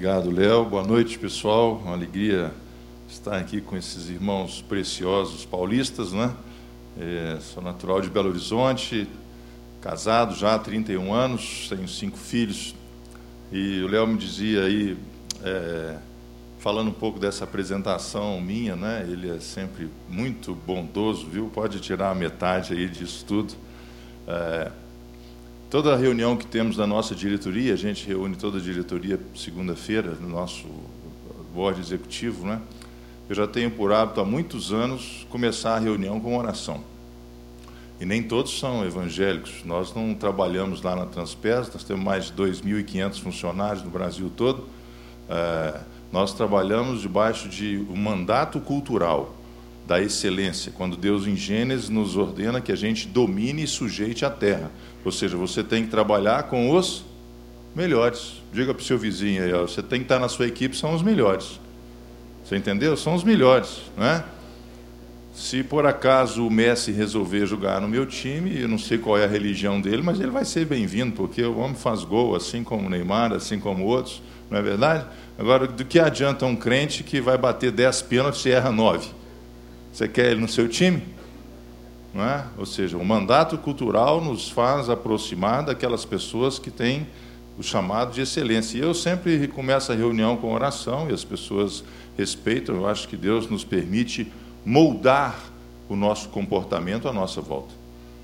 Obrigado, Léo. Boa noite, pessoal. Uma alegria estar aqui com esses irmãos preciosos paulistas, né? É, sou natural de Belo Horizonte, casado já há 31 anos, tenho cinco filhos. E o Léo me dizia aí, é, falando um pouco dessa apresentação minha, né? Ele é sempre muito bondoso, viu? Pode tirar a metade aí disso tudo. É, Toda reunião que temos na nossa diretoria, a gente reúne toda a diretoria segunda-feira no nosso board executivo, né? Eu já tenho por hábito há muitos anos começar a reunião com oração. E nem todos são evangélicos. Nós não trabalhamos lá na Transpes, nós temos mais de 2.500 funcionários no Brasil todo. É, nós trabalhamos debaixo de um mandato cultural da excelência, quando Deus em Gênesis nos ordena que a gente domine e sujeite a terra. Ou seja, você tem que trabalhar com os melhores. Diga para o seu vizinho aí, ó, você tem que estar na sua equipe, são os melhores. Você entendeu? São os melhores, não é? Se por acaso o Messi resolver jogar no meu time, eu não sei qual é a religião dele, mas ele vai ser bem-vindo, porque o homem faz gol, assim como o Neymar, assim como outros, não é verdade? Agora, do que adianta um crente que vai bater 10 pênaltis e erra 9? Você quer ele no seu time? Não é? Ou seja, o mandato cultural nos faz aproximar daquelas pessoas que têm o chamado de excelência. E eu sempre começo a reunião com oração e as pessoas respeitam. Eu acho que Deus nos permite moldar o nosso comportamento à nossa volta.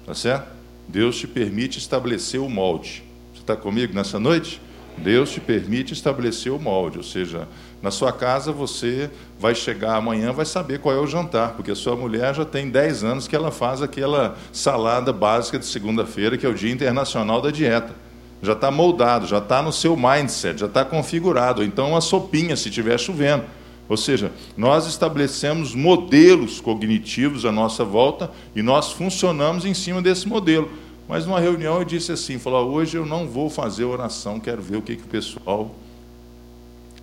Tá certo? Deus te permite estabelecer o molde. Você está comigo nessa noite? Deus te permite estabelecer o molde, ou seja, na sua casa você vai chegar amanhã, vai saber qual é o jantar, porque a sua mulher já tem 10 anos que ela faz aquela salada básica de segunda-feira, que é o Dia Internacional da Dieta. Já está moldado, já está no seu mindset, já está configurado. Então, uma sopinha, se estiver chovendo. Ou seja, nós estabelecemos modelos cognitivos à nossa volta e nós funcionamos em cima desse modelo. Mas numa reunião eu disse assim, falou, hoje eu não vou fazer oração, quero ver o que, que o pessoal,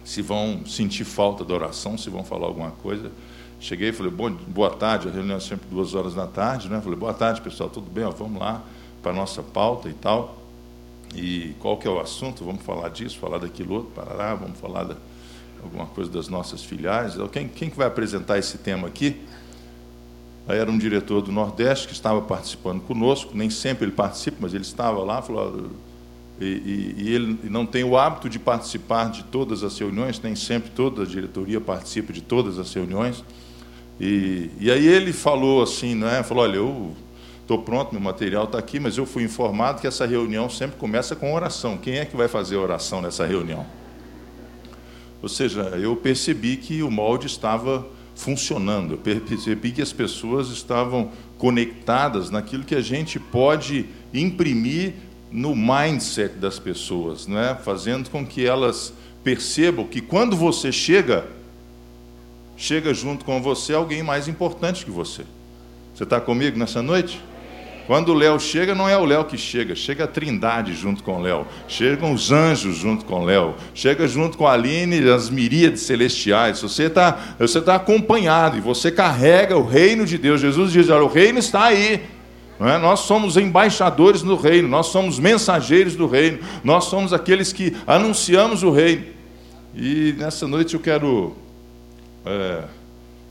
se vão sentir falta da oração, se vão falar alguma coisa. Cheguei e falei, boa tarde, a reunião é sempre duas horas da tarde, né? Falei, boa tarde, pessoal, tudo bem? Ó, vamos lá para a nossa pauta e tal. E qual que é o assunto? Vamos falar disso, falar daquilo outro, parará, vamos falar de alguma coisa das nossas filiais. Quem, quem que vai apresentar esse tema aqui? Era um diretor do Nordeste que estava participando conosco, nem sempre ele participa, mas ele estava lá, falou, e, e, e, ele não tem o hábito de participar de todas as reuniões, nem sempre toda a diretoria participa de todas as reuniões. E, e aí ele falou assim, né? Falou, olha, eu estou pronto, meu material está aqui, mas eu fui informado que essa reunião sempre começa com oração. Quem é que vai fazer oração nessa reunião? Ou seja, eu percebi que o molde estava funcionando. Eu percebi que as pessoas estavam conectadas naquilo que a gente pode imprimir no mindset das pessoas, não é? fazendo com que elas percebam que quando você chega, chega junto com você alguém mais importante que você. Você está comigo nessa noite? Quando o Léo chega, não é o Léo que chega, chega a Trindade junto com o Léo, chegam os anjos junto com o Léo, chega junto com a Aline as miríades celestiais. Você está você tá acompanhado e você carrega o reino de Deus. Jesus diz: olha, o reino está aí. É? Nós somos embaixadores do reino, nós somos mensageiros do reino, nós somos aqueles que anunciamos o reino. E nessa noite eu quero. É,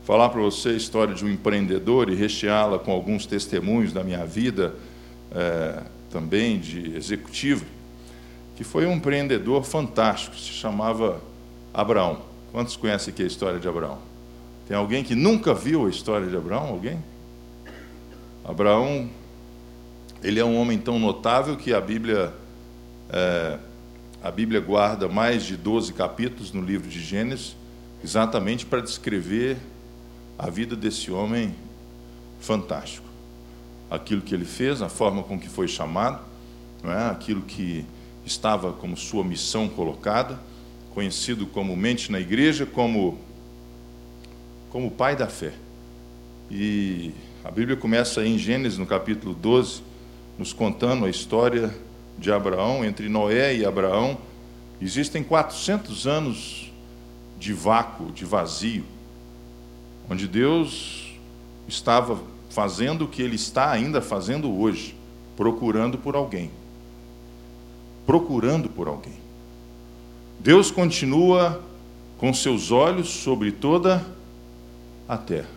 falar para você a história de um empreendedor e recheá-la com alguns testemunhos da minha vida, é, também de executivo, que foi um empreendedor fantástico, se chamava Abraão. Quantos conhecem aqui a história de Abraão? Tem alguém que nunca viu a história de Abraão? Alguém? Abraão, ele é um homem tão notável que a Bíblia, é, a Bíblia guarda mais de 12 capítulos no livro de Gênesis, exatamente para descrever a vida desse homem fantástico. Aquilo que ele fez, a forma com que foi chamado, é? aquilo que estava como sua missão colocada, conhecido comumente na igreja como, como pai da fé. E a Bíblia começa em Gênesis, no capítulo 12, nos contando a história de Abraão, entre Noé e Abraão. Existem 400 anos de vácuo, de vazio onde Deus estava fazendo o que Ele está ainda fazendo hoje, procurando por alguém. Procurando por alguém. Deus continua com seus olhos sobre toda a terra,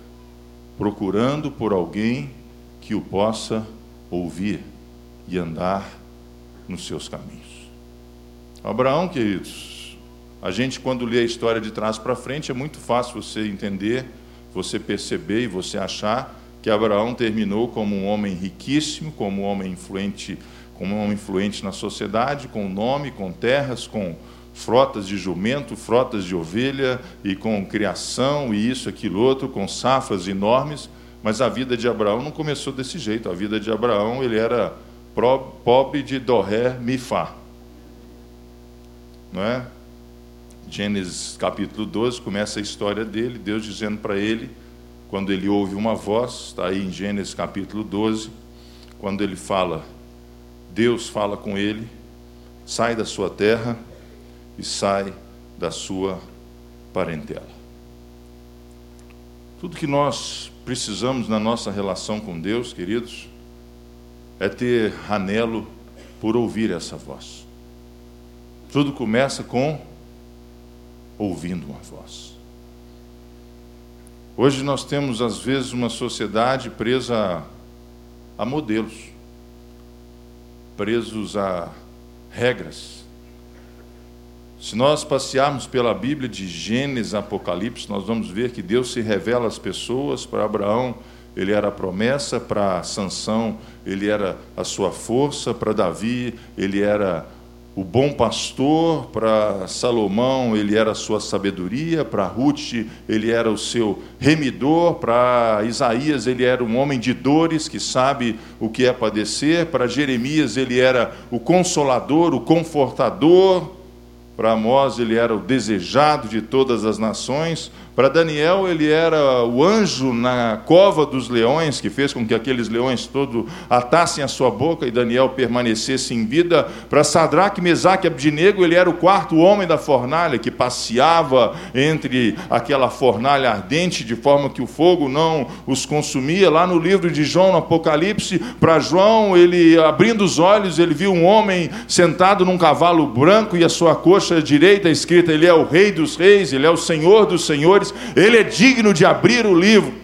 procurando por alguém que o possa ouvir e andar nos seus caminhos. Abraão, queridos, a gente quando lê a história de trás para frente é muito fácil você entender, você perceber e você achar que Abraão terminou como um homem riquíssimo, como um homem influente, como um homem influente na sociedade, com nome, com terras, com frotas de jumento, frotas de ovelha e com criação e isso, aquilo outro, com safras enormes. Mas a vida de Abraão não começou desse jeito. A vida de Abraão, ele era pobre de Doré Mifá. Não é? Gênesis capítulo 12 começa a história dele, Deus dizendo para ele, quando ele ouve uma voz, está aí em Gênesis capítulo 12, quando ele fala, Deus fala com ele, sai da sua terra e sai da sua parentela. Tudo que nós precisamos na nossa relação com Deus, queridos, é ter anelo por ouvir essa voz. Tudo começa com ouvindo uma voz. Hoje nós temos, às vezes, uma sociedade presa a, a modelos, presos a regras. Se nós passearmos pela Bíblia de Gênesis Apocalipse, nós vamos ver que Deus se revela às pessoas. Para Abraão, ele era a promessa, para Sansão, ele era a sua força, para Davi, ele era o bom pastor, para Salomão ele era a sua sabedoria, para Ruth ele era o seu remidor, para Isaías ele era um homem de dores que sabe o que é padecer, para Jeremias ele era o consolador, o confortador, para Amós ele era o desejado de todas as nações. Para Daniel ele era o anjo na cova dos leões, que fez com que aqueles leões todos atassem a sua boca e Daniel permanecesse em vida. Para Sadraque, Mesaque e Abdinego ele era o quarto homem da fornalha, que passeava entre aquela fornalha ardente, de forma que o fogo não os consumia. Lá no livro de João, no Apocalipse, para João, ele abrindo os olhos, ele viu um homem sentado num cavalo branco e a sua coxa direita escrita: Ele é o Rei dos Reis, Ele é o Senhor dos Senhores, Ele é digno de abrir o livro.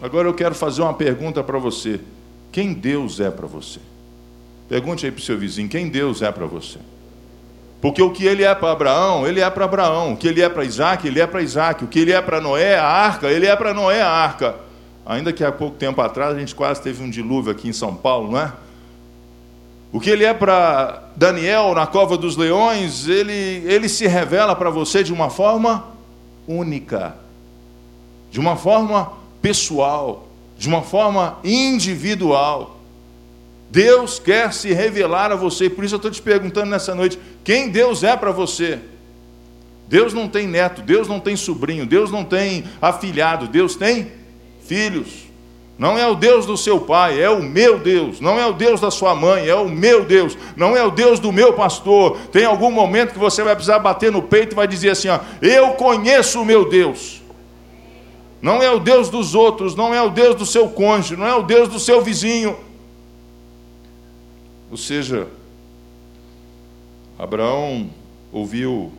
Agora eu quero fazer uma pergunta para você: quem Deus é para você? Pergunte aí para o seu vizinho: quem Deus é para você? Porque o que ele é para Abraão, ele é para Abraão. O que ele é para Isaac, ele é para Isaac. O que ele é para Noé, a arca, ele é para Noé, a arca. Ainda que há pouco tempo atrás a gente quase teve um dilúvio aqui em São Paulo, não é? O que ele é para Daniel na cova dos leões, ele, ele se revela para você de uma forma única, de uma forma pessoal, de uma forma individual. Deus quer se revelar a você, por isso eu estou te perguntando nessa noite: quem Deus é para você? Deus não tem neto, Deus não tem sobrinho, Deus não tem afilhado, Deus tem filhos. Não é o Deus do seu pai, é o meu Deus. Não é o Deus da sua mãe, é o meu Deus. Não é o Deus do meu pastor. Tem algum momento que você vai precisar bater no peito e vai dizer assim: ó, Eu conheço o meu Deus. Não é o Deus dos outros, não é o Deus do seu cônjuge, não é o Deus do seu vizinho. Ou seja, Abraão ouviu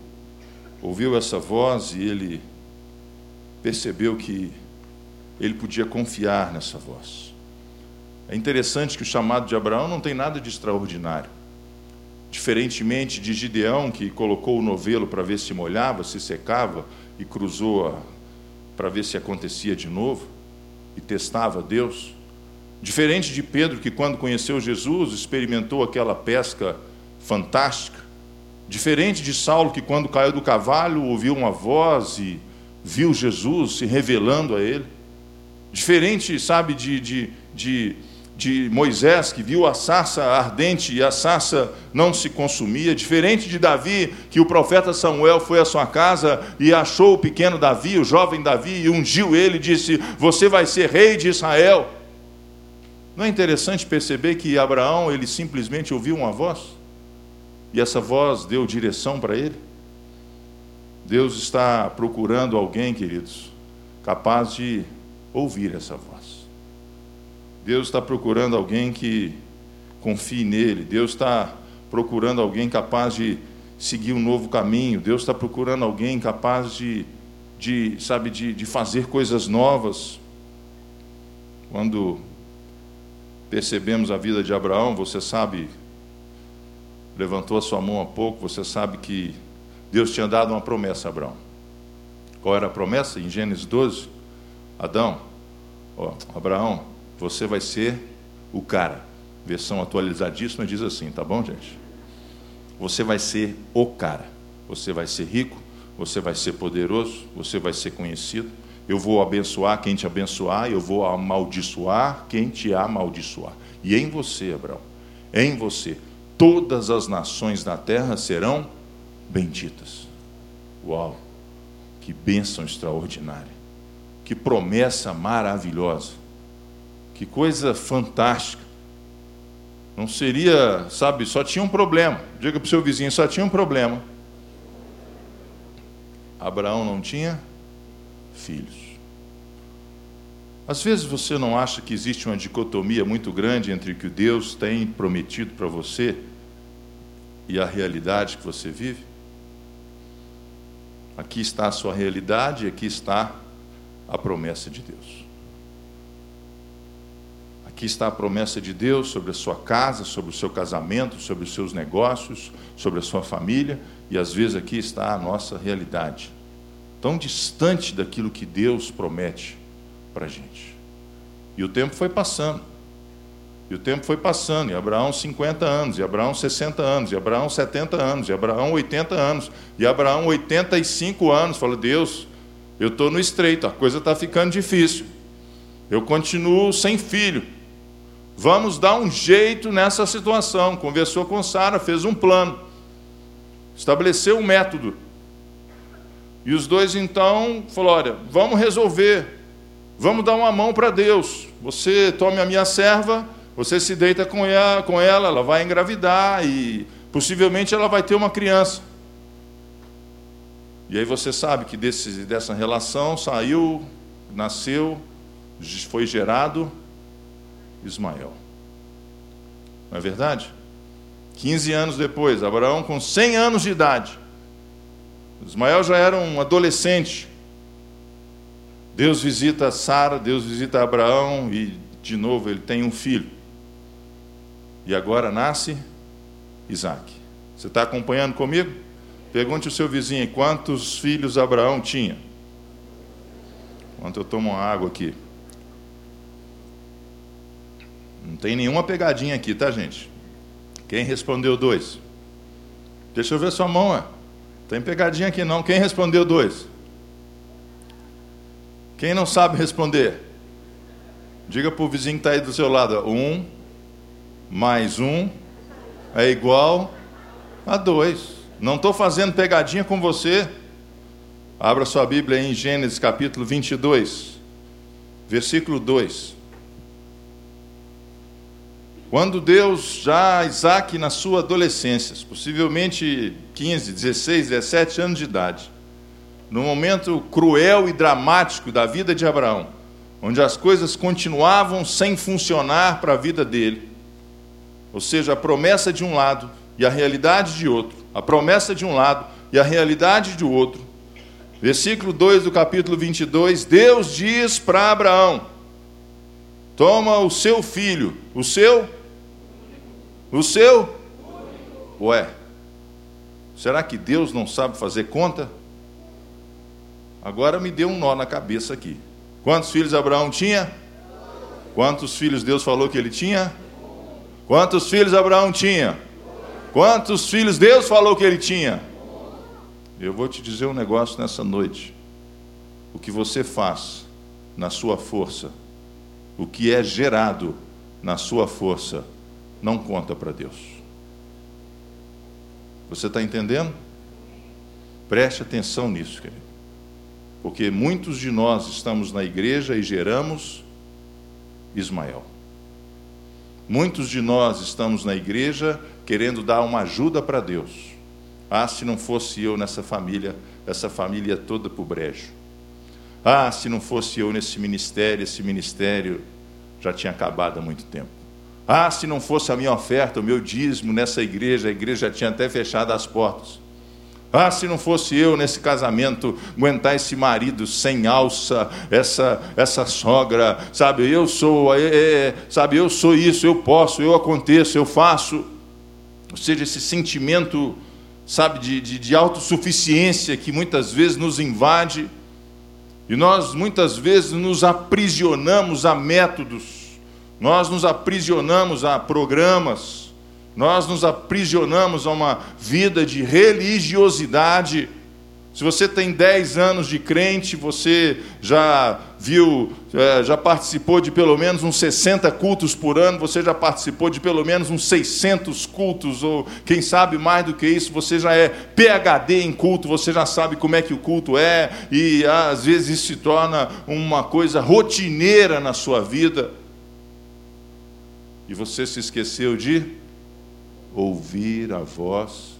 ouviu essa voz e ele percebeu que ele podia confiar nessa voz. É interessante que o chamado de Abraão não tem nada de extraordinário. Diferentemente de Gideão, que colocou o novelo para ver se molhava, se secava e cruzou para ver se acontecia de novo e testava Deus. Diferente de Pedro, que quando conheceu Jesus experimentou aquela pesca fantástica. Diferente de Saulo, que quando caiu do cavalo ouviu uma voz e viu Jesus se revelando a ele. Diferente, sabe, de, de, de, de Moisés, que viu a sarça ardente e a sarça não se consumia. Diferente de Davi, que o profeta Samuel foi à sua casa e achou o pequeno Davi, o jovem Davi, e ungiu ele e disse: Você vai ser rei de Israel. Não é interessante perceber que Abraão, ele simplesmente ouviu uma voz? E essa voz deu direção para ele? Deus está procurando alguém, queridos, capaz de ouvir essa voz. Deus está procurando alguém que confie nele. Deus está procurando alguém capaz de, seguir um novo caminho. Deus está procurando alguém capaz de, de sabe, de, de fazer coisas novas. Quando percebemos a vida de Abraão, você sabe, levantou a sua mão há pouco, você sabe que Deus tinha dado uma promessa a Abraão. Qual era a promessa? Em Gênesis 12, Adão, ó, Abraão, você vai ser o cara. Versão atualizadíssima diz assim, tá bom, gente? Você vai ser o cara. Você vai ser rico, você vai ser poderoso, você vai ser conhecido. Eu vou abençoar quem te abençoar, eu vou amaldiçoar quem te amaldiçoar. E em você, Abraão, em você, todas as nações da terra serão benditas. Uau! Que bênção extraordinária. Que promessa maravilhosa. Que coisa fantástica. Não seria, sabe, só tinha um problema. Diga para o seu vizinho, só tinha um problema. Abraão não tinha filhos. Às vezes você não acha que existe uma dicotomia muito grande entre o que Deus tem prometido para você e a realidade que você vive? Aqui está a sua realidade, aqui está a promessa de Deus. Aqui está a promessa de Deus sobre a sua casa, sobre o seu casamento, sobre os seus negócios, sobre a sua família, e às vezes aqui está a nossa realidade, tão distante daquilo que Deus promete para a gente. E o tempo foi passando, e o tempo foi passando, e Abraão 50 anos, e Abraão 60 anos, e Abraão 70 anos, e Abraão 80 anos, e Abraão 85 anos. Fala, Deus, eu estou no estreito, a coisa está ficando difícil. Eu continuo sem filho. Vamos dar um jeito nessa situação. Conversou com Sara, fez um plano, estabeleceu um método. E os dois então falaram: olha, vamos resolver, vamos dar uma mão para Deus. Você tome a minha serva, você se deita com ela, com ela, ela vai engravidar e possivelmente ela vai ter uma criança. E aí você sabe que desse, dessa relação saiu, nasceu, foi gerado Ismael. Não é verdade? 15 anos depois, Abraão com 100 anos de idade. Ismael já era um adolescente. Deus visita Sara, Deus visita Abraão e de novo ele tem um filho. E agora nasce Isaac. Você está acompanhando comigo? Pergunte ao seu vizinho quantos filhos Abraão tinha. Enquanto eu tomo uma água aqui. Não tem nenhuma pegadinha aqui, tá, gente? Quem respondeu dois? Deixa eu ver sua mão, é. Tem pegadinha aqui não. Quem respondeu dois? Quem não sabe responder? Diga para o vizinho que está aí do seu lado: um mais um é igual a dois. Não estou fazendo pegadinha com você. Abra sua Bíblia em Gênesis capítulo 22, versículo 2. Quando Deus, já Isaac na sua adolescência, possivelmente 15, 16, 17 anos de idade, no momento cruel e dramático da vida de Abraão, onde as coisas continuavam sem funcionar para a vida dele, ou seja, a promessa de um lado e a realidade de outro, a promessa de um lado e a realidade de outro. Versículo 2 do capítulo 22, Deus diz para Abraão: Toma o seu filho, o seu o seu? Ué, será que Deus não sabe fazer conta? Agora me deu um nó na cabeça aqui. Quantos filhos Abraão tinha? Quantos filhos Deus falou que ele tinha? Quantos filhos Abraão tinha? Quantos filhos Deus falou que ele tinha? Eu vou te dizer um negócio nessa noite. O que você faz na sua força, o que é gerado na sua força, não conta para Deus. Você está entendendo? Preste atenção nisso, querido. Porque muitos de nós estamos na igreja e geramos Ismael. Muitos de nós estamos na igreja querendo dar uma ajuda para Deus. Ah, se não fosse eu nessa família, essa família toda para o brejo. Ah, se não fosse eu nesse ministério, esse ministério já tinha acabado há muito tempo. Ah, se não fosse a minha oferta, o meu dízimo nessa igreja, a igreja já tinha até fechado as portas. Ah, se não fosse eu nesse casamento, aguentar esse marido sem alça, essa essa sogra, sabe? Eu sou, é, é, sabe? Eu sou isso, eu posso, eu aconteço, eu faço. Ou seja, esse sentimento, sabe, de, de, de autossuficiência que muitas vezes nos invade e nós muitas vezes nos aprisionamos a métodos, nós nos aprisionamos a programas nós nos aprisionamos a uma vida de religiosidade. Se você tem 10 anos de crente, você já viu, é, já participou de pelo menos uns 60 cultos por ano, você já participou de pelo menos uns 600 cultos, ou quem sabe mais do que isso, você já é PhD em culto, você já sabe como é que o culto é, e às vezes isso se torna uma coisa rotineira na sua vida. E você se esqueceu de ouvir a voz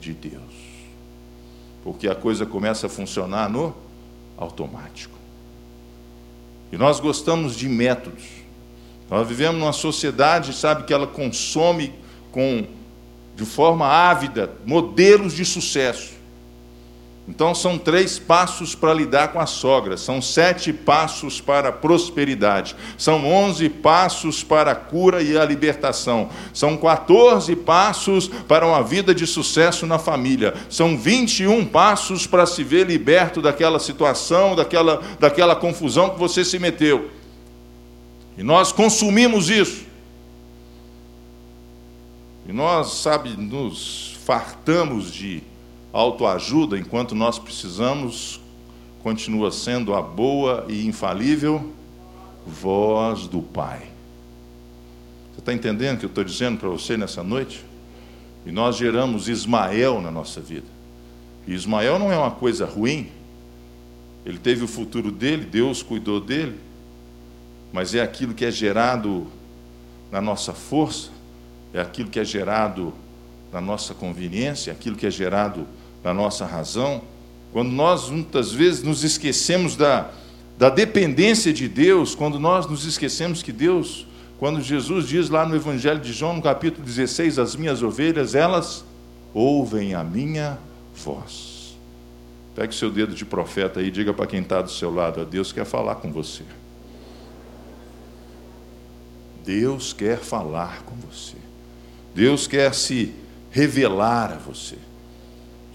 de Deus. Porque a coisa começa a funcionar no automático. E nós gostamos de métodos. Nós vivemos numa sociedade, sabe, que ela consome com de forma ávida modelos de sucesso. Então, são três passos para lidar com a sogra, são sete passos para a prosperidade, são onze passos para a cura e a libertação, são 14 passos para uma vida de sucesso na família, são 21 passos para se ver liberto daquela situação, daquela, daquela confusão que você se meteu. E nós consumimos isso. E nós, sabe, nos fartamos de autoajuda, enquanto nós precisamos, continua sendo a boa e infalível voz do Pai. Você está entendendo o que eu estou dizendo para você nessa noite? E nós geramos Ismael na nossa vida. E Ismael não é uma coisa ruim. Ele teve o futuro dele, Deus cuidou dele. Mas é aquilo que é gerado na nossa força, é aquilo que é gerado na nossa conveniência, é aquilo que é gerado na nossa razão, quando nós muitas vezes nos esquecemos da, da dependência de Deus, quando nós nos esquecemos que Deus, quando Jesus diz lá no Evangelho de João, no capítulo 16, as minhas ovelhas, elas ouvem a minha voz. Pegue seu dedo de profeta aí e diga para quem está do seu lado: a Deus quer falar com você. Deus quer falar com você. Deus quer se revelar a você.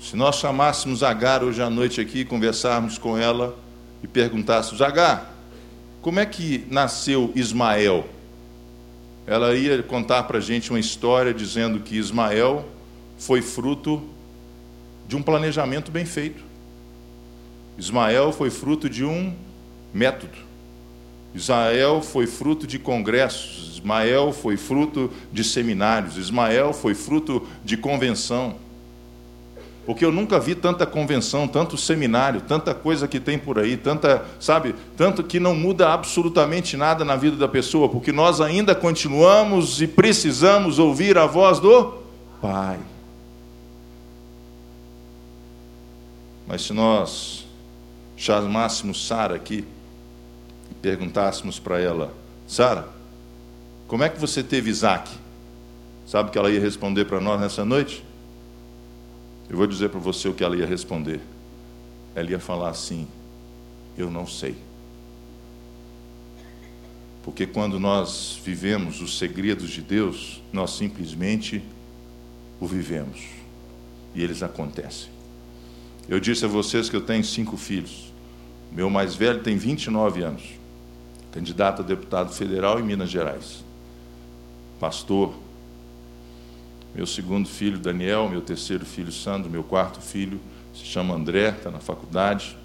Se nós chamássemos Agar hoje à noite aqui, conversarmos com ela e perguntássemos: Agar, como é que nasceu Ismael? Ela ia contar para a gente uma história dizendo que Ismael foi fruto de um planejamento bem feito. Ismael foi fruto de um método. Ismael foi fruto de congressos. Ismael foi fruto de seminários. Ismael foi fruto de convenção porque eu nunca vi tanta convenção, tanto seminário, tanta coisa que tem por aí, tanta, sabe, tanto que não muda absolutamente nada na vida da pessoa, porque nós ainda continuamos e precisamos ouvir a voz do Pai. Mas se nós chamássemos Sara aqui e perguntássemos para ela, Sara, como é que você teve Isaac? Sabe o que ela ia responder para nós nessa noite? Eu vou dizer para você o que ela ia responder. Ela ia falar assim: Eu não sei. Porque quando nós vivemos os segredos de Deus, nós simplesmente o vivemos. E eles acontecem. Eu disse a vocês que eu tenho cinco filhos. Meu mais velho tem 29 anos. Candidato a deputado federal em Minas Gerais. Pastor, meu segundo filho, Daniel, meu terceiro filho, Sandro, meu quarto filho, se chama André, está na faculdade,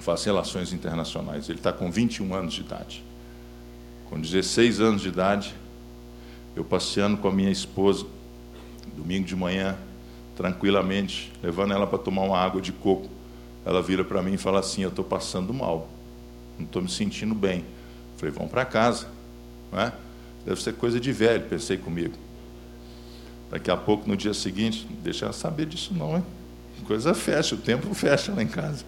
faz relações internacionais. Ele está com 21 anos de idade. Com 16 anos de idade, eu passeando com a minha esposa, domingo de manhã, tranquilamente, levando ela para tomar uma água de coco. Ela vira para mim e fala assim: Eu estou passando mal, não estou me sentindo bem. Falei: Vamos para casa. Não é? Deve ser coisa de velho, pensei comigo. Daqui a pouco, no dia seguinte, deixa ela saber disso não, hein? Coisa fecha, o tempo fecha lá em casa.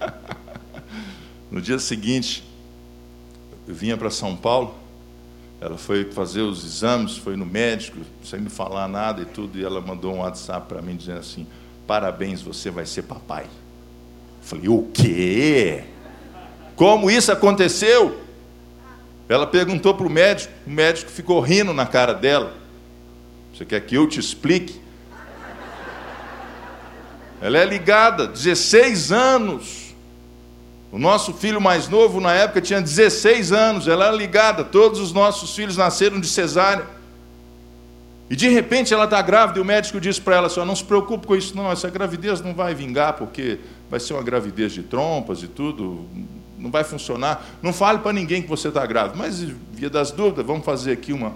no dia seguinte, eu vinha para São Paulo, ela foi fazer os exames, foi no médico, sem me falar nada e tudo, e ela mandou um WhatsApp para mim dizendo assim, parabéns, você vai ser papai. Eu falei, o quê? Como isso aconteceu? Ela perguntou para o médico, o médico ficou rindo na cara dela. Você quer que eu te explique? Ela é ligada, 16 anos. O nosso filho mais novo, na época, tinha 16 anos. Ela era ligada, todos os nossos filhos nasceram de cesárea. E de repente ela está grávida e o médico disse para ela assim: não se preocupe com isso, não, essa gravidez não vai vingar, porque vai ser uma gravidez de trompas e tudo, não vai funcionar. Não fale para ninguém que você está grávida, mas via das dúvidas, vamos fazer aqui uma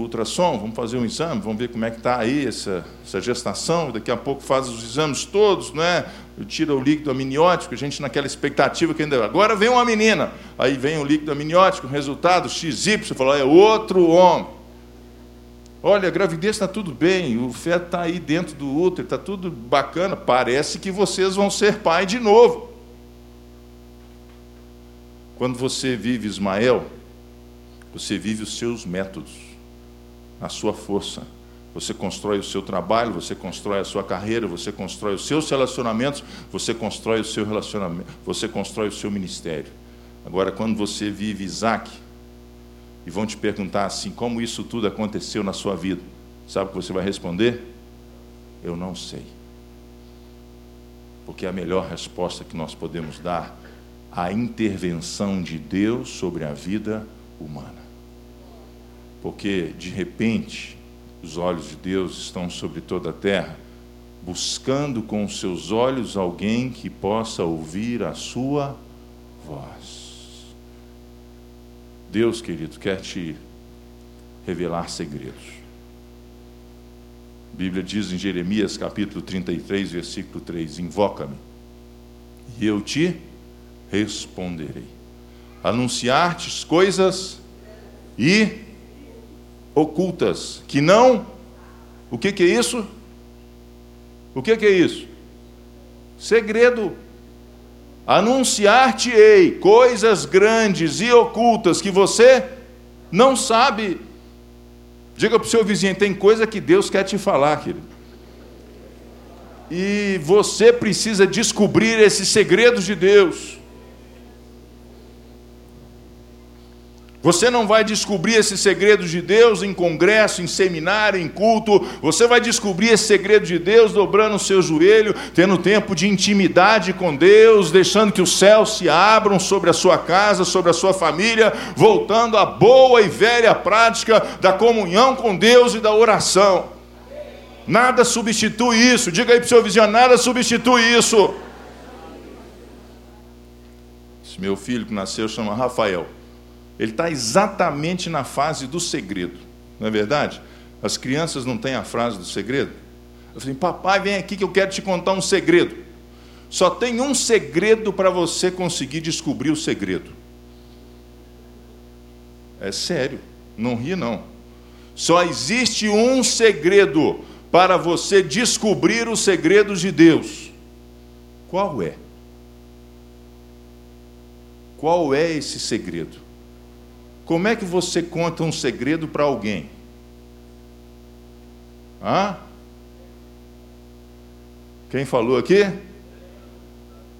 ultrassom, vamos fazer um exame, vamos ver como é que está aí essa, essa gestação, daqui a pouco faz os exames todos, né? tira o líquido amniótico, a gente naquela expectativa que ainda. Agora vem uma menina, aí vem o líquido amniótico, resultado, XY, você falou, é outro homem. Olha, a gravidez está tudo bem, o feto está aí dentro do útero, está tudo bacana, parece que vocês vão ser pai de novo. Quando você vive Ismael, você vive os seus métodos a sua força. Você constrói o seu trabalho, você constrói a sua carreira, você constrói os seus relacionamentos, você constrói o seu relacionamento, você constrói o seu ministério. Agora, quando você vive Isaac, e vão te perguntar assim, como isso tudo aconteceu na sua vida? Sabe o que você vai responder? Eu não sei. Porque é a melhor resposta que nós podemos dar a intervenção de Deus sobre a vida humana porque de repente os olhos de Deus estão sobre toda a terra, buscando com os seus olhos alguém que possa ouvir a sua voz. Deus, querido, quer te revelar segredos. A Bíblia diz em Jeremias capítulo 33, versículo 3: Invoca-me, e eu te responderei. Anunciar-te coisas e ocultas, que não. O que, que é isso? O que, que é isso? Segredo. Anunciar-te-ei coisas grandes e ocultas que você não sabe. Diga para o seu vizinho: tem coisa que Deus quer te falar, querido. E você precisa descobrir esses segredos de Deus. Você não vai descobrir esses segredos de Deus em congresso, em seminário, em culto. Você vai descobrir esse segredo de Deus dobrando o seu joelho, tendo tempo de intimidade com Deus, deixando que os céus se abram sobre a sua casa, sobre a sua família, voltando à boa e velha prática da comunhão com Deus e da oração. Nada substitui isso. Diga aí para o seu vizinho: nada substitui isso. Esse meu filho que nasceu chama Rafael. Ele está exatamente na fase do segredo, não é verdade? As crianças não têm a frase do segredo? Eu falei, papai, vem aqui que eu quero te contar um segredo. Só tem um segredo para você conseguir descobrir o segredo. É sério, não ri não. Só existe um segredo para você descobrir os segredos de Deus. Qual é? Qual é esse segredo? Como é que você conta um segredo para alguém? Hã? Quem falou aqui?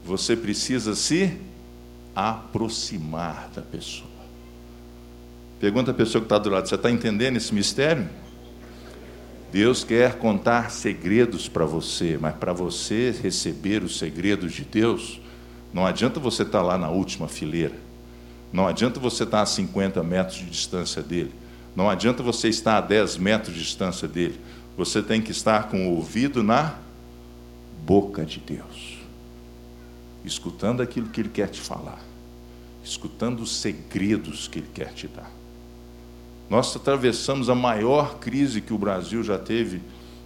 Você precisa se aproximar da pessoa. Pergunta a pessoa que está do lado: você está entendendo esse mistério? Deus quer contar segredos para você, mas para você receber os segredos de Deus, não adianta você estar tá lá na última fileira. Não adianta você estar a 50 metros de distância dele. Não adianta você estar a 10 metros de distância dele. Você tem que estar com o ouvido na boca de Deus, escutando aquilo que ele quer te falar, escutando os segredos que ele quer te dar. Nós atravessamos a maior crise que o Brasil já teve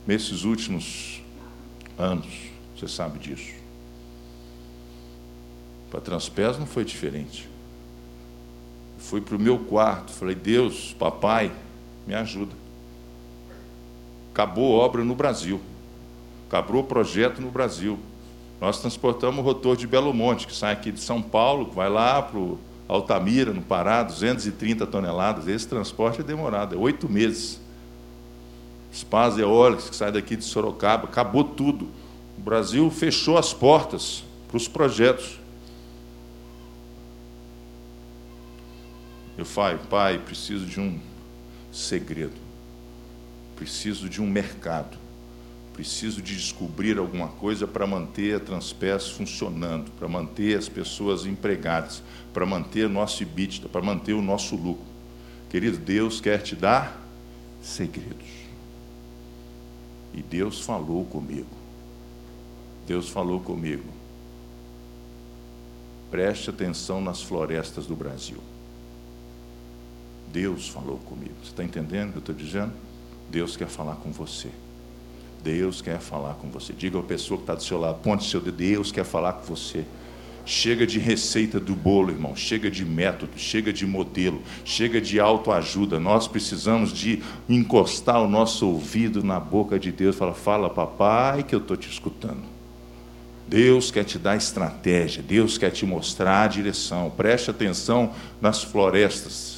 nesses últimos anos, você sabe disso. Para Transpés não foi diferente. Fui para o meu quarto, falei, Deus, papai, me ajuda. Acabou obra no Brasil. Acabou o projeto no Brasil. Nós transportamos o rotor de Belo Monte, que sai aqui de São Paulo, vai lá para o Altamira, no Pará, 230 toneladas. Esse transporte é demorado, é oito meses. as pás eólicas que saem daqui de Sorocaba, acabou tudo. O Brasil fechou as portas para os projetos. Eu falo, pai, preciso de um segredo, preciso de um mercado, preciso de descobrir alguma coisa para manter a Transpes funcionando, para manter as pessoas empregadas, para manter nosso EBITDA, para manter o nosso lucro. Querido, Deus quer te dar segredos. E Deus falou comigo. Deus falou comigo. Preste atenção nas florestas do Brasil. Deus falou comigo. Você está entendendo o que eu estou dizendo? Deus quer falar com você. Deus quer falar com você. Diga à pessoa que está do seu lado, ponte seu dedo. Deus quer falar com você. Chega de receita do bolo, irmão. Chega de método, chega de modelo, chega de autoajuda. Nós precisamos de encostar o nosso ouvido na boca de Deus. Fala, fala, papai, que eu estou te escutando. Deus quer te dar estratégia, Deus quer te mostrar a direção. Preste atenção nas florestas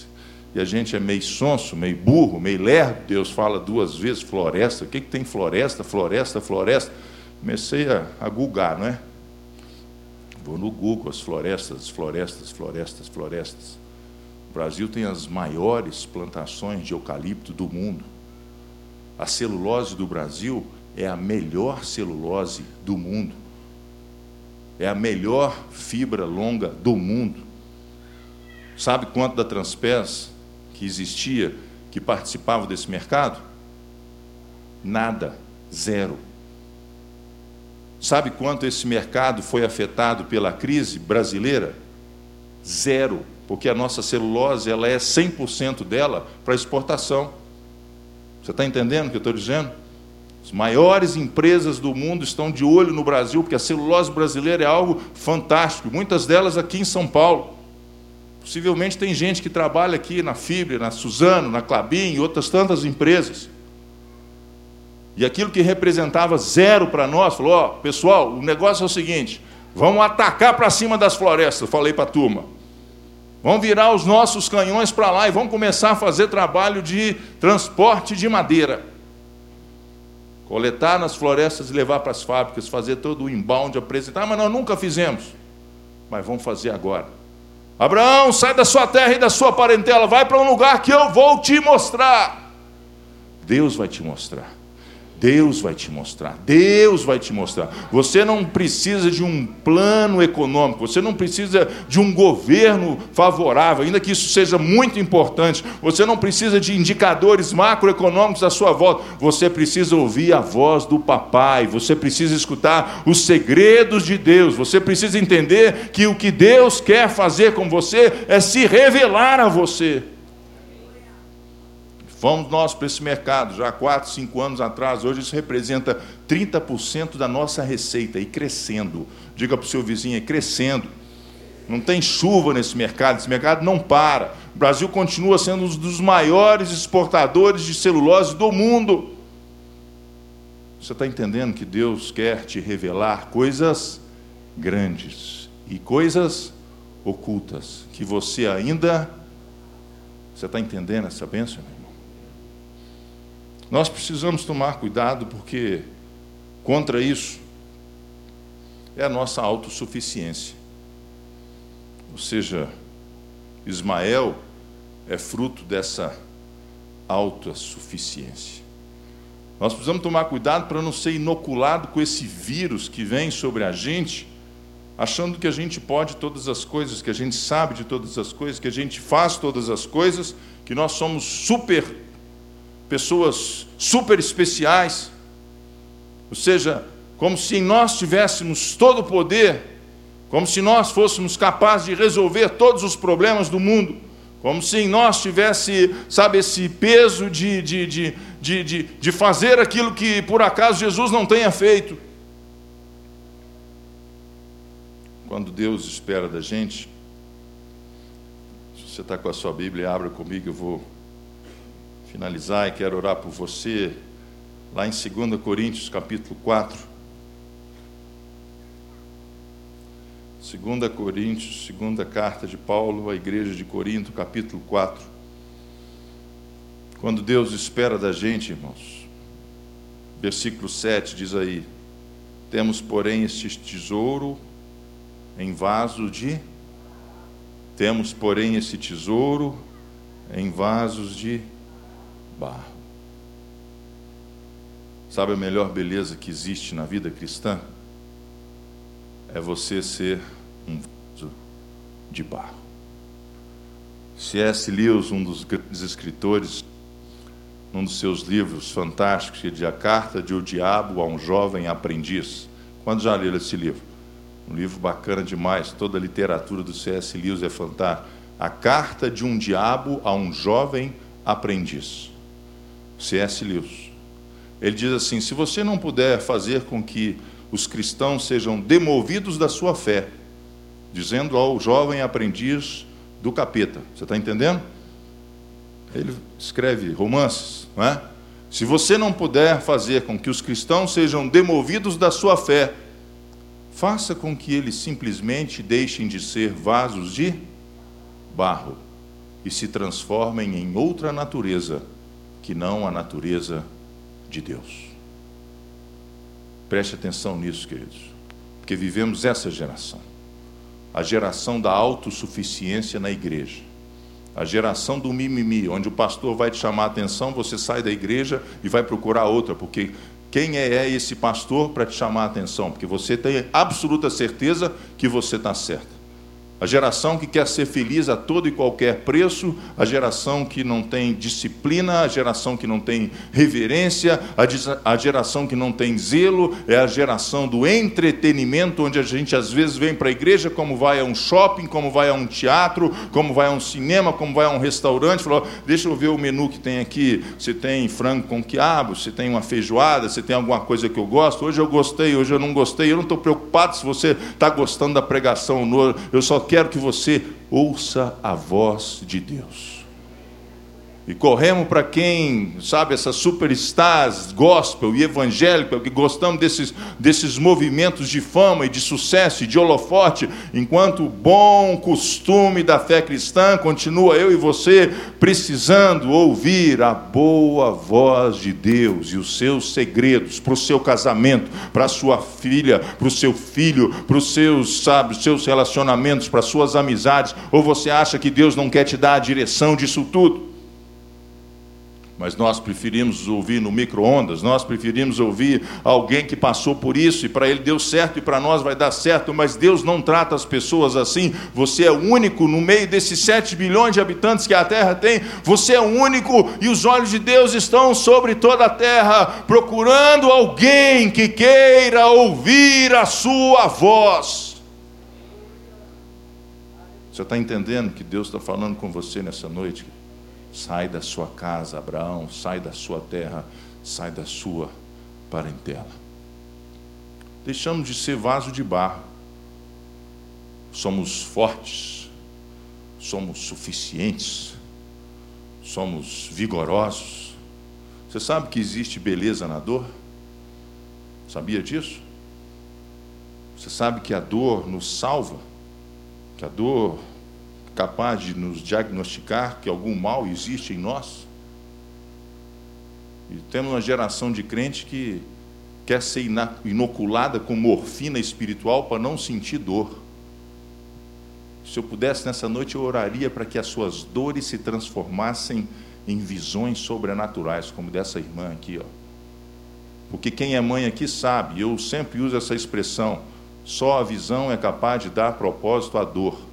e a gente é meio sonso, meio burro, meio lerdo. Deus fala duas vezes floresta. O que, que tem floresta, floresta, floresta? Comecei a, a googar, não é? Vou no Google, as florestas, florestas, florestas, florestas. O Brasil tem as maiores plantações de eucalipto do mundo. A celulose do Brasil é a melhor celulose do mundo. É a melhor fibra longa do mundo. Sabe quanto da Transpes que existia que participava desse mercado? Nada, zero. Sabe quanto esse mercado foi afetado pela crise brasileira? Zero, porque a nossa celulose ela é 100% dela para exportação. Você está entendendo o que eu estou dizendo? As maiores empresas do mundo estão de olho no Brasil, porque a celulose brasileira é algo fantástico, muitas delas aqui em São Paulo. Possivelmente tem gente que trabalha aqui na Fibra, na Suzano, na Clabin e outras tantas empresas. E aquilo que representava zero para nós, falou: ó, oh, pessoal, o negócio é o seguinte: vamos atacar para cima das florestas. Falei para a turma. Vamos virar os nossos canhões para lá e vamos começar a fazer trabalho de transporte de madeira. Coletar nas florestas e levar para as fábricas, fazer todo o inbound, apresentar, mas nós nunca fizemos. Mas vamos fazer agora. Abraão, sai da sua terra e da sua parentela, vai para um lugar que eu vou te mostrar. Deus vai te mostrar. Deus vai te mostrar, Deus vai te mostrar. Você não precisa de um plano econômico, você não precisa de um governo favorável, ainda que isso seja muito importante. Você não precisa de indicadores macroeconômicos à sua volta. Você precisa ouvir a voz do papai, você precisa escutar os segredos de Deus. Você precisa entender que o que Deus quer fazer com você é se revelar a você. Fomos nós para esse mercado já há 4, 5 anos atrás. Hoje isso representa 30% da nossa receita e crescendo. Diga para o seu vizinho, é crescendo. Não tem chuva nesse mercado, esse mercado não para. O Brasil continua sendo um dos maiores exportadores de celulose do mundo. Você está entendendo que Deus quer te revelar coisas grandes e coisas ocultas que você ainda. Você está entendendo essa bênção? Nós precisamos tomar cuidado porque contra isso é a nossa autossuficiência. Ou seja, Ismael é fruto dessa autossuficiência. Nós precisamos tomar cuidado para não ser inoculado com esse vírus que vem sobre a gente, achando que a gente pode todas as coisas, que a gente sabe de todas as coisas, que a gente faz todas as coisas, que nós somos super pessoas super especiais, ou seja, como se nós tivéssemos todo o poder, como se nós fôssemos capazes de resolver todos os problemas do mundo, como se nós tivesse, sabe, esse peso de, de, de, de, de, de fazer aquilo que por acaso Jesus não tenha feito. Quando Deus espera da gente, se você está com a sua Bíblia, abra comigo, eu vou finalizar e quero orar por você, lá em 2 Coríntios capítulo 4. 2 Coríntios, segunda carta de Paulo à igreja de Corinto, capítulo 4. Quando Deus espera da gente, irmãos, versículo 7 diz aí: Temos, porém, este tesouro em vaso de. Temos, porém, esse tesouro em vasos de barro. Sabe a melhor beleza que existe na vida cristã? É você ser um vaso de barro. C.S. Lewis, um dos grandes escritores, num dos seus livros fantásticos, diz A Carta de O Diabo a um Jovem Aprendiz. Quando já leram esse livro? Um livro bacana demais, toda a literatura do C.S. Lewis é fantástica. A Carta de um Diabo a um Jovem Aprendiz. C.S. Lewis. Ele diz assim: se você não puder fazer com que os cristãos sejam demovidos da sua fé, dizendo ao jovem aprendiz do capeta. Você está entendendo? Ele escreve romances, não é? Se você não puder fazer com que os cristãos sejam demovidos da sua fé, faça com que eles simplesmente deixem de ser vasos de barro e se transformem em outra natureza que não a natureza de Deus. Preste atenção nisso, queridos, porque vivemos essa geração a geração da autossuficiência na igreja. A geração do mimimi, onde o pastor vai te chamar a atenção, você sai da igreja e vai procurar outra, porque quem é esse pastor para te chamar a atenção? Porque você tem absoluta certeza que você está certo a geração que quer ser feliz a todo e qualquer preço, a geração que não tem disciplina, a geração que não tem reverência, a geração que não tem zelo, é a geração do entretenimento, onde a gente às vezes vem para a igreja como vai a um shopping, como vai a um teatro, como vai a um cinema, como vai a um restaurante, falou, deixa eu ver o menu que tem aqui, se tem frango com quiabo, se tem uma feijoada, se tem alguma coisa que eu gosto, hoje eu gostei, hoje eu não gostei, eu não estou preocupado se você está gostando da pregação, eu só quero que você ouça a voz de Deus. E corremos para quem, sabe, essas superstars gospel e evangélica, que gostamos desses, desses movimentos de fama e de sucesso e de holofote, enquanto o bom costume da fé cristã continua eu e você precisando ouvir a boa voz de Deus e os seus segredos para o seu casamento, para a sua filha, para o seu filho, para os seus, sabe, seus relacionamentos, para as suas amizades, ou você acha que Deus não quer te dar a direção disso tudo? Mas nós preferimos ouvir no micro-ondas, nós preferimos ouvir alguém que passou por isso e para ele deu certo e para nós vai dar certo, mas Deus não trata as pessoas assim. Você é único no meio desses 7 bilhões de habitantes que a terra tem, você é único e os olhos de Deus estão sobre toda a terra, procurando alguém que queira ouvir a sua voz. Você está entendendo que Deus está falando com você nessa noite? Sai da sua casa, Abraão, sai da sua terra, sai da sua parentela. Deixamos de ser vaso de barro. Somos fortes, somos suficientes, somos vigorosos. Você sabe que existe beleza na dor? Sabia disso? Você sabe que a dor nos salva? Que a dor capaz de nos diagnosticar que algum mal existe em nós? E temos uma geração de crente que quer ser inoculada com morfina espiritual para não sentir dor. Se eu pudesse nessa noite, eu oraria para que as suas dores se transformassem em visões sobrenaturais, como dessa irmã aqui, ó. Porque quem é mãe aqui sabe, eu sempre uso essa expressão: só a visão é capaz de dar propósito à dor.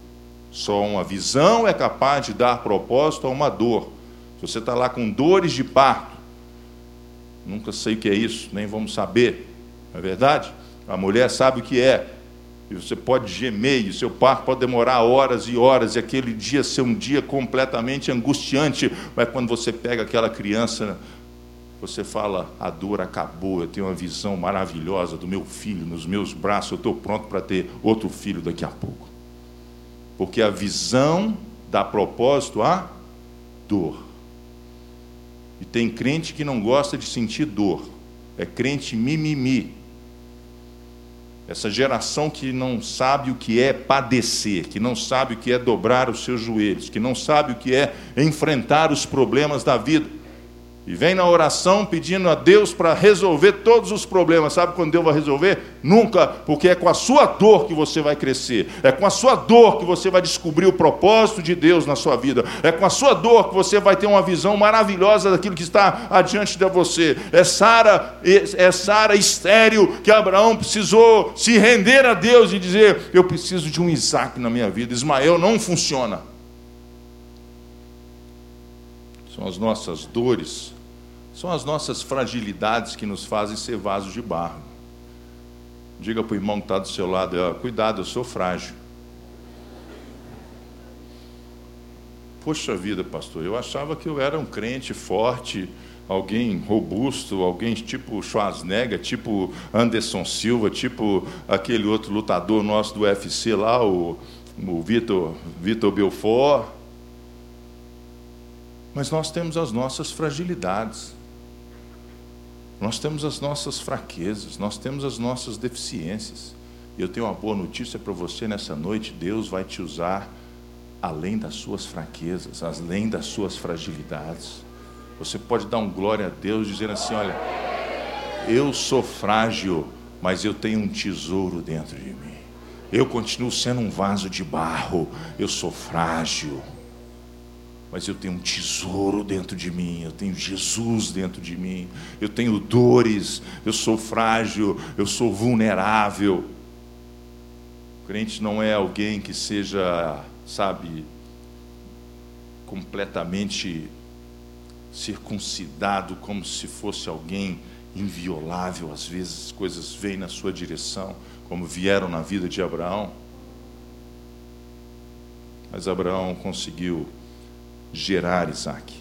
Só uma visão é capaz de dar propósito a uma dor. Se você está lá com dores de parto, nunca sei o que é isso, nem vamos saber, não é verdade? A mulher sabe o que é. E você pode gemer, e o seu parto pode demorar horas e horas, e aquele dia ser um dia completamente angustiante. Mas quando você pega aquela criança, você fala: a dor acabou, eu tenho uma visão maravilhosa do meu filho nos meus braços, eu estou pronto para ter outro filho daqui a pouco. Porque a visão dá propósito à dor. E tem crente que não gosta de sentir dor. É crente mimimi. Essa geração que não sabe o que é padecer, que não sabe o que é dobrar os seus joelhos, que não sabe o que é enfrentar os problemas da vida. E vem na oração pedindo a Deus para resolver todos os problemas. Sabe quando Deus vai resolver? Nunca, porque é com a sua dor que você vai crescer. É com a sua dor que você vai descobrir o propósito de Deus na sua vida. É com a sua dor que você vai ter uma visão maravilhosa daquilo que está adiante de você. É Sara, é Sara estéril que Abraão precisou se render a Deus e dizer: "Eu preciso de um Isaac na minha vida. Ismael não funciona." São as nossas dores são as nossas fragilidades que nos fazem ser vasos de barro. Diga para o irmão que está do seu lado: cuidado, eu sou frágil. Poxa vida, pastor, eu achava que eu era um crente forte, alguém robusto, alguém tipo Schwarzenegger, tipo Anderson Silva, tipo aquele outro lutador nosso do UFC lá, o, o Vitor, Vitor Belfort. Mas nós temos as nossas fragilidades. Nós temos as nossas fraquezas, nós temos as nossas deficiências. E eu tenho uma boa notícia para você nessa noite: Deus vai te usar além das suas fraquezas, além das suas fragilidades. Você pode dar um glória a Deus dizendo assim: Olha, eu sou frágil, mas eu tenho um tesouro dentro de mim. Eu continuo sendo um vaso de barro, eu sou frágil mas eu tenho um tesouro dentro de mim, eu tenho Jesus dentro de mim, eu tenho dores, eu sou frágil, eu sou vulnerável. O crente não é alguém que seja, sabe, completamente circuncidado, como se fosse alguém inviolável. Às vezes coisas vêm na sua direção, como vieram na vida de Abraão. Mas Abraão conseguiu gerar Isaac.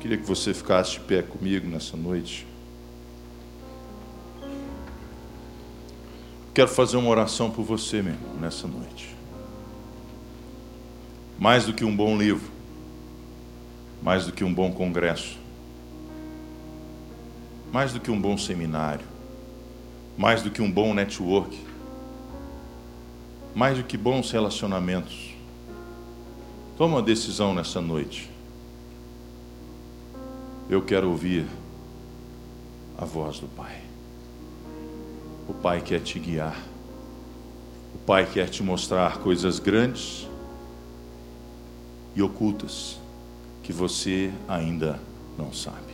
Queria que você ficasse de pé comigo nessa noite. Quero fazer uma oração por você, meu irmão, nessa noite. Mais do que um bom livro, mais do que um bom congresso, mais do que um bom seminário, mais do que um bom network, mais do que bons relacionamentos. Toma uma decisão nessa noite. Eu quero ouvir a voz do Pai. O Pai quer te guiar. O Pai quer te mostrar coisas grandes e ocultas que você ainda não sabe.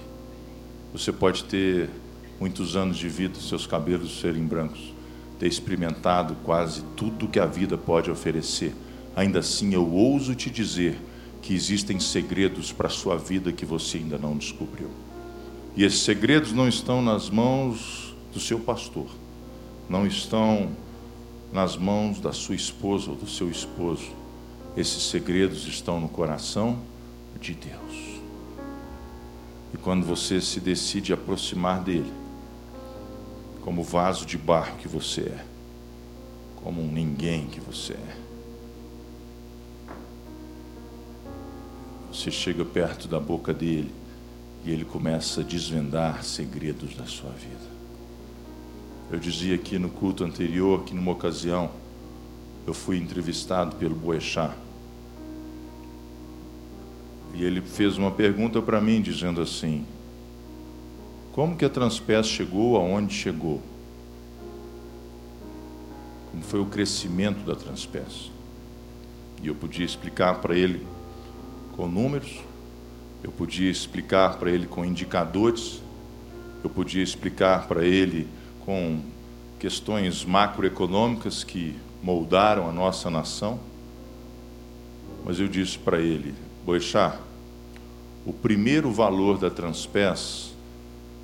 Você pode ter muitos anos de vida, seus cabelos serem brancos ter experimentado quase tudo que a vida pode oferecer, ainda assim eu ouso te dizer que existem segredos para a sua vida que você ainda não descobriu. E esses segredos não estão nas mãos do seu pastor, não estão nas mãos da sua esposa ou do seu esposo. Esses segredos estão no coração de Deus. E quando você se decide aproximar dele, como vaso de barro que você é, como um ninguém que você é. Você chega perto da boca dele e ele começa a desvendar segredos da sua vida. Eu dizia aqui no culto anterior que numa ocasião eu fui entrevistado pelo Boechat. E ele fez uma pergunta para mim dizendo assim: como que a Transpes chegou aonde chegou? Como foi o crescimento da Transpes? E eu podia explicar para ele com números, eu podia explicar para ele com indicadores, eu podia explicar para ele com questões macroeconômicas que moldaram a nossa nação. Mas eu disse para ele, Boixá, o primeiro valor da Transpes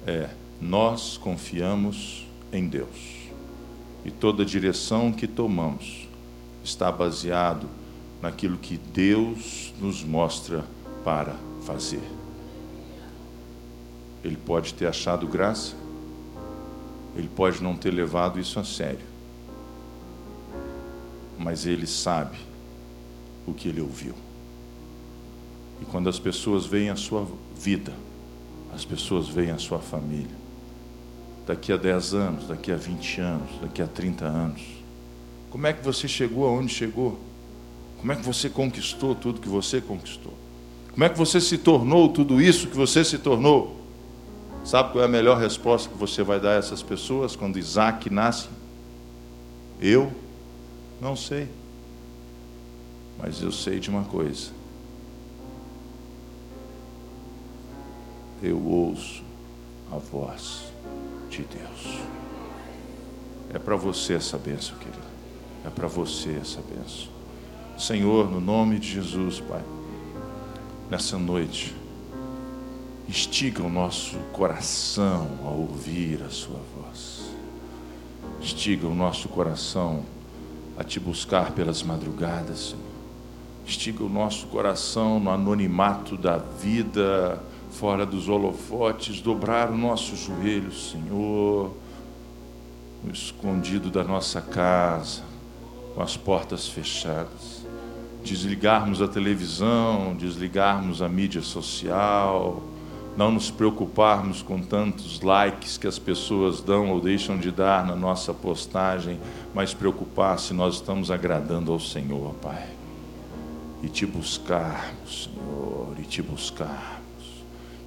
é: nós confiamos em Deus. E toda direção que tomamos está baseado naquilo que Deus nos mostra para fazer. Ele pode ter achado graça, ele pode não ter levado isso a sério, mas ele sabe o que ele ouviu. E quando as pessoas veem a sua vida, as pessoas veem a sua família. Daqui a 10 anos, daqui a 20 anos, daqui a 30 anos. Como é que você chegou aonde chegou? Como é que você conquistou tudo que você conquistou? Como é que você se tornou tudo isso que você se tornou? Sabe qual é a melhor resposta que você vai dar a essas pessoas quando Isaac nasce? Eu não sei. Mas eu sei de uma coisa. Eu ouço a voz de Deus. É para você essa bênção, querido. É para você essa bênção. Senhor, no nome de Jesus, Pai, nessa noite, instiga o nosso coração a ouvir a Sua voz. Instiga o nosso coração a te buscar pelas madrugadas, Senhor. Instiga o nosso coração no anonimato da vida, fora dos holofotes, dobrar o nosso joelho, Senhor, no escondido da nossa casa, com as portas fechadas desligarmos a televisão, desligarmos a mídia social, não nos preocuparmos com tantos likes que as pessoas dão ou deixam de dar na nossa postagem, mas preocupar se nós estamos agradando ao Senhor, Pai. E te buscarmos, Senhor, e te buscarmos.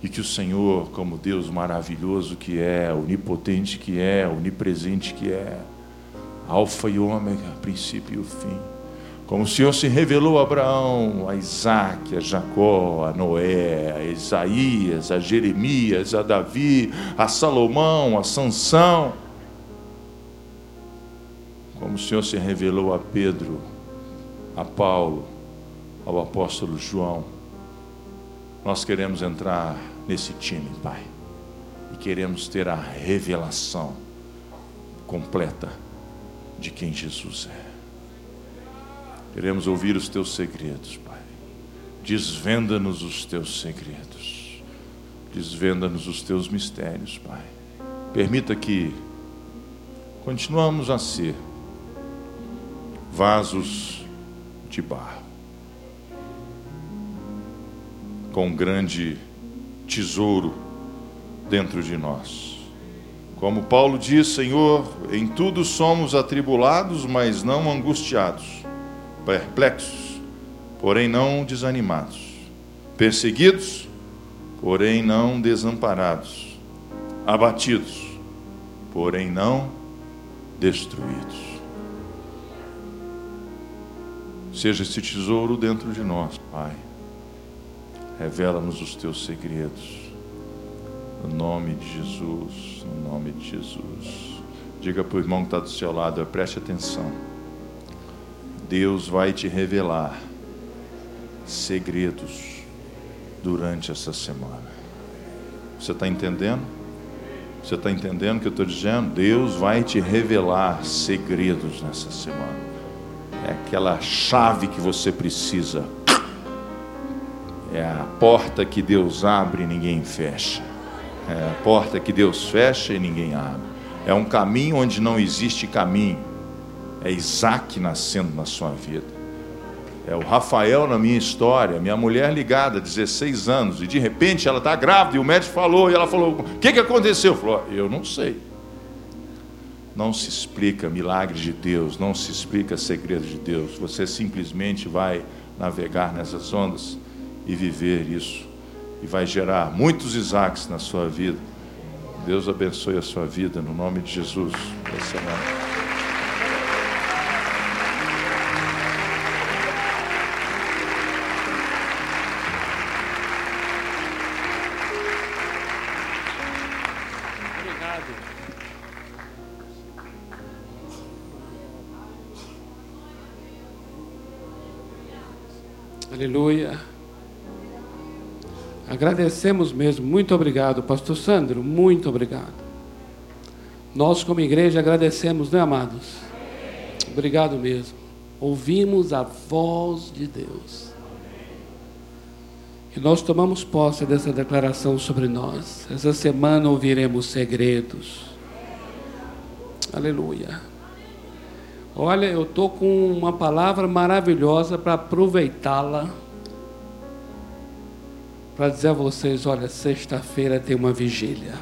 E que o Senhor, como Deus maravilhoso que é, onipotente que é, onipresente que é, Alfa e Ômega, princípio e o fim como o Senhor se revelou a Abraão, a Isaac, a Jacó, a Noé, a Isaías, a Jeremias, a Davi, a Salomão, a Sansão. Como o Senhor se revelou a Pedro, a Paulo, ao apóstolo João. Nós queremos entrar nesse time, Pai. E queremos ter a revelação completa de quem Jesus é. Queremos ouvir os teus segredos, Pai. Desvenda-nos os teus segredos. Desvenda-nos os teus mistérios, Pai. Permita que continuamos a ser vasos de barro, com um grande tesouro dentro de nós. Como Paulo diz, Senhor, em tudo somos atribulados, mas não angustiados perplexos, porém não desanimados, perseguidos, porém não desamparados, abatidos, porém não destruídos. Seja esse tesouro dentro de nós, Pai. Revela-nos os teus segredos. No nome de Jesus, no nome de Jesus. Diga para o irmão que está do seu lado, preste atenção. Deus vai te revelar segredos durante essa semana. Você está entendendo? Você está entendendo o que eu estou dizendo? Deus vai te revelar segredos nessa semana. É aquela chave que você precisa. É a porta que Deus abre e ninguém fecha. É a porta que Deus fecha e ninguém abre. É um caminho onde não existe caminho é Isaac nascendo na sua vida. É o Rafael na minha história, minha mulher ligada, 16 anos, e de repente ela está grávida e o médico falou, e ela falou: O que, que aconteceu? Falou: Eu não sei. Não se explica milagre de Deus, não se explica segredo de Deus. Você simplesmente vai navegar nessas ondas e viver isso. E vai gerar muitos Isaques na sua vida. Deus abençoe a sua vida, no nome de Jesus. Semana. Aleluia. Agradecemos mesmo. Muito obrigado, Pastor Sandro. Muito obrigado. Nós, como igreja, agradecemos, né, amados? Obrigado mesmo. Ouvimos a voz de Deus. E nós tomamos posse dessa declaração sobre nós. Essa semana ouviremos segredos. Aleluia. Olha, eu estou com uma palavra maravilhosa para aproveitá-la. Para dizer a vocês: olha, sexta-feira tem uma vigília.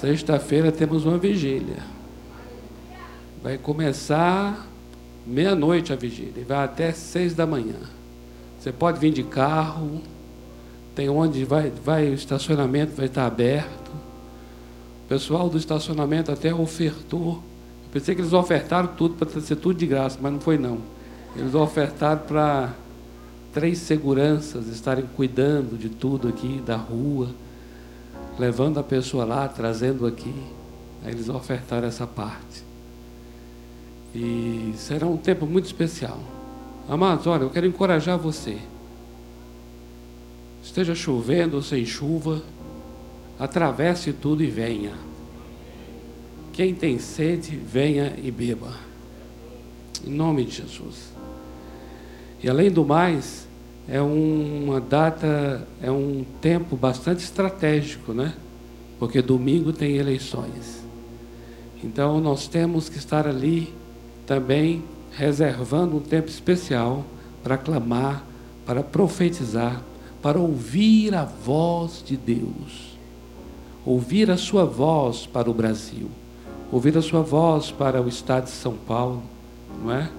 Sexta-feira temos uma vigília. Vai começar meia-noite a vigília, vai até seis da manhã. Você pode vir de carro, tem onde vai, vai o estacionamento vai estar aberto. O pessoal do estacionamento até ofertou. Eu pensei que eles ofertaram tudo para ser tudo de graça, mas não foi não. Eles ofertaram para três seguranças estarem cuidando de tudo aqui, da rua, levando a pessoa lá, trazendo aqui. Aí eles ofertaram essa parte. E será um tempo muito especial. Amados, olha, eu quero encorajar você. Esteja chovendo ou sem chuva, atravesse tudo e venha. Quem tem sede, venha e beba. Em nome de Jesus. E além do mais, é uma data, é um tempo bastante estratégico, né? Porque domingo tem eleições. Então nós temos que estar ali também reservando um tempo especial para clamar, para profetizar, para ouvir a voz de Deus. Ouvir a sua voz para o Brasil, ouvir a sua voz para o estado de São Paulo, não é?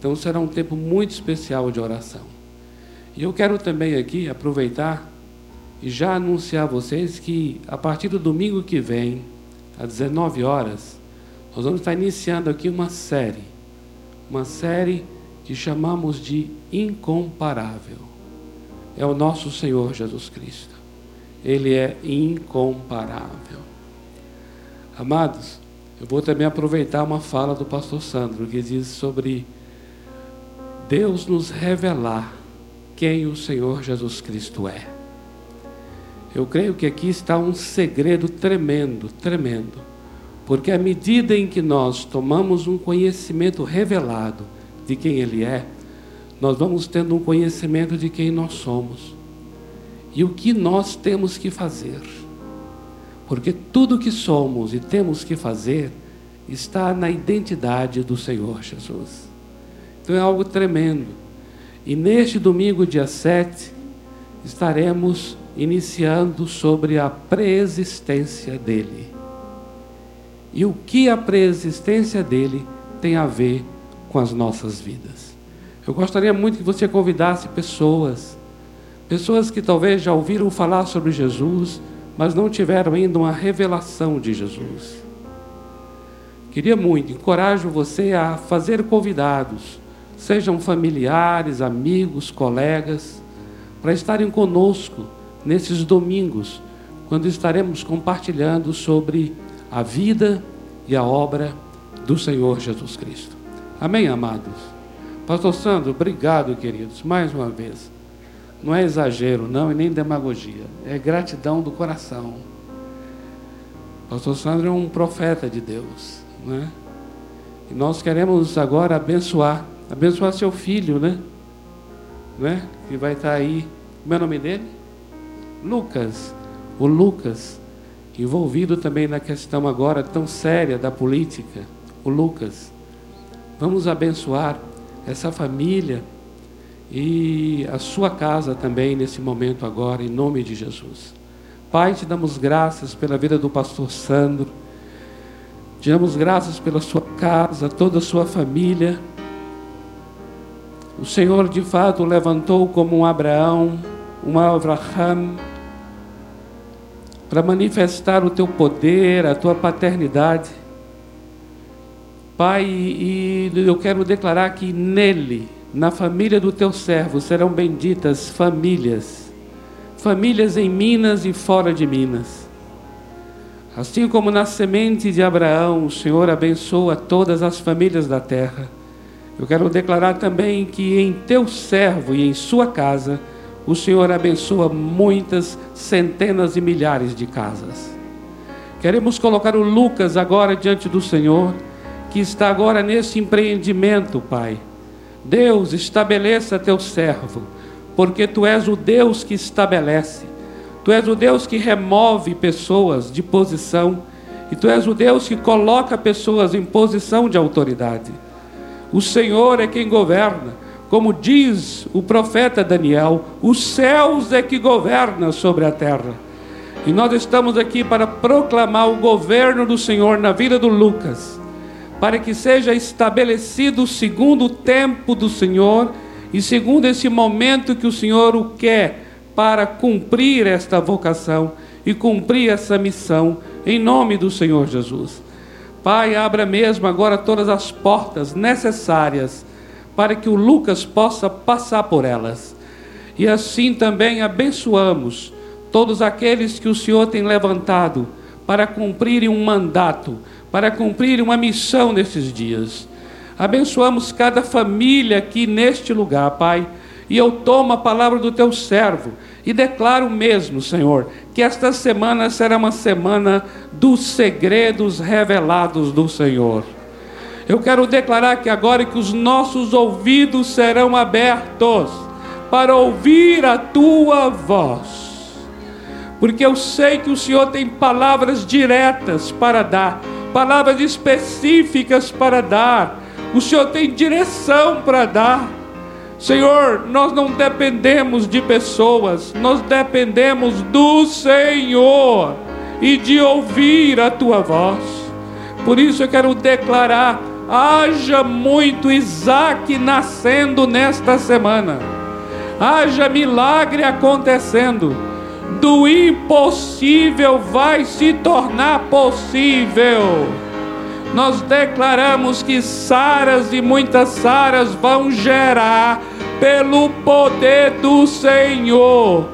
Então será um tempo muito especial de oração. E eu quero também aqui aproveitar e já anunciar a vocês que a partir do domingo que vem, às 19 horas, nós vamos estar iniciando aqui uma série, uma série que chamamos de Incomparável. É o nosso Senhor Jesus Cristo. Ele é incomparável. Amados, eu vou também aproveitar uma fala do pastor Sandro, que diz sobre Deus nos revelar quem o Senhor Jesus Cristo é. Eu creio que aqui está um segredo tremendo, tremendo porque à medida em que nós tomamos um conhecimento revelado de quem Ele é, nós vamos tendo um conhecimento de quem nós somos e o que nós temos que fazer. Porque tudo que somos e temos que fazer está na identidade do Senhor Jesus. Então é algo tremendo. E neste domingo, dia 7, estaremos iniciando sobre a preexistência dele e o que a preexistência dele tem a ver com as nossas vidas. Eu gostaria muito que você convidasse pessoas, pessoas que talvez já ouviram falar sobre Jesus, mas não tiveram ainda uma revelação de Jesus. Queria muito, encorajo você a fazer convidados, sejam familiares, amigos, colegas, para estarem conosco nesses domingos, quando estaremos compartilhando sobre a vida e a obra do Senhor Jesus Cristo. Amém, amados? Pastor Sandro, obrigado, queridos, mais uma vez. Não é exagero, não, e nem demagogia. É gratidão do coração. Pastor Sandro é um profeta de Deus, né? E nós queremos agora abençoar, abençoar seu filho, né? né? Que vai estar aí. Como é o nome dele? Lucas. O Lucas envolvido também na questão agora tão séria da política, o Lucas. Vamos abençoar essa família e a sua casa também nesse momento agora, em nome de Jesus. Pai, te damos graças pela vida do pastor Sandro, te damos graças pela sua casa, toda a sua família. O Senhor de fato levantou como um Abraão, um Abraham, para manifestar o teu poder, a tua paternidade. Pai, e eu quero declarar que nele, na família do teu servo, serão benditas famílias, famílias em Minas e fora de Minas. Assim como na semente de Abraão, o Senhor abençoa todas as famílias da terra. Eu quero declarar também que em teu servo e em sua casa, o Senhor abençoa muitas centenas e milhares de casas. Queremos colocar o Lucas agora diante do Senhor, que está agora nesse empreendimento, Pai. Deus, estabeleça teu servo, porque tu és o Deus que estabelece. Tu és o Deus que remove pessoas de posição e tu és o Deus que coloca pessoas em posição de autoridade. O Senhor é quem governa. Como diz o profeta Daniel, os céus é que governa sobre a terra. E nós estamos aqui para proclamar o governo do Senhor na vida do Lucas, para que seja estabelecido segundo o tempo do Senhor e segundo esse momento que o Senhor o quer para cumprir esta vocação e cumprir essa missão, em nome do Senhor Jesus. Pai, abra mesmo agora todas as portas necessárias para que o Lucas possa passar por elas. E assim também abençoamos todos aqueles que o Senhor tem levantado para cumprirem um mandato, para cumprirem uma missão nesses dias. Abençoamos cada família aqui neste lugar, Pai. E eu tomo a palavra do teu servo e declaro mesmo, Senhor, que esta semana será uma semana dos segredos revelados do Senhor. Eu quero declarar que agora que os nossos ouvidos serão abertos para ouvir a tua voz porque eu sei que o Senhor tem palavras diretas para dar, palavras específicas para dar, o Senhor tem direção para dar. Senhor, nós não dependemos de pessoas, nós dependemos do Senhor e de ouvir a tua voz. Por isso eu quero declarar: haja muito Isaac nascendo nesta semana, haja milagre acontecendo do impossível vai se tornar possível. Nós declaramos que Saras e muitas Saras vão gerar pelo poder do Senhor.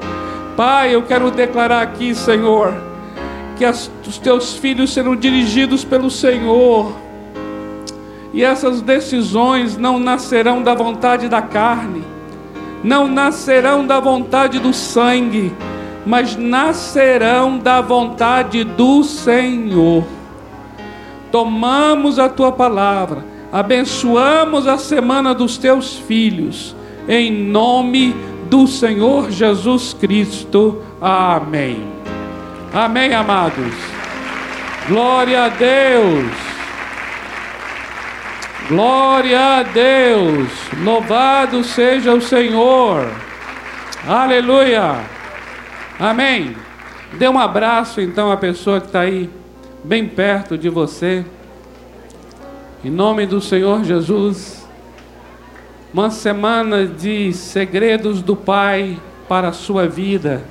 Pai, eu quero declarar aqui, Senhor, que as, os teus filhos serão dirigidos pelo Senhor. E essas decisões não nascerão da vontade da carne, não nascerão da vontade do sangue, mas nascerão da vontade do Senhor. Tomamos a tua palavra, abençoamos a semana dos teus filhos, em nome do Senhor Jesus Cristo. Amém. Amém, amados. Glória a Deus. Glória a Deus. Louvado seja o Senhor. Aleluia. Amém? Dê um abraço então à pessoa que está aí, bem perto de você. Em nome do Senhor Jesus. Uma semana de segredos do Pai para a sua vida.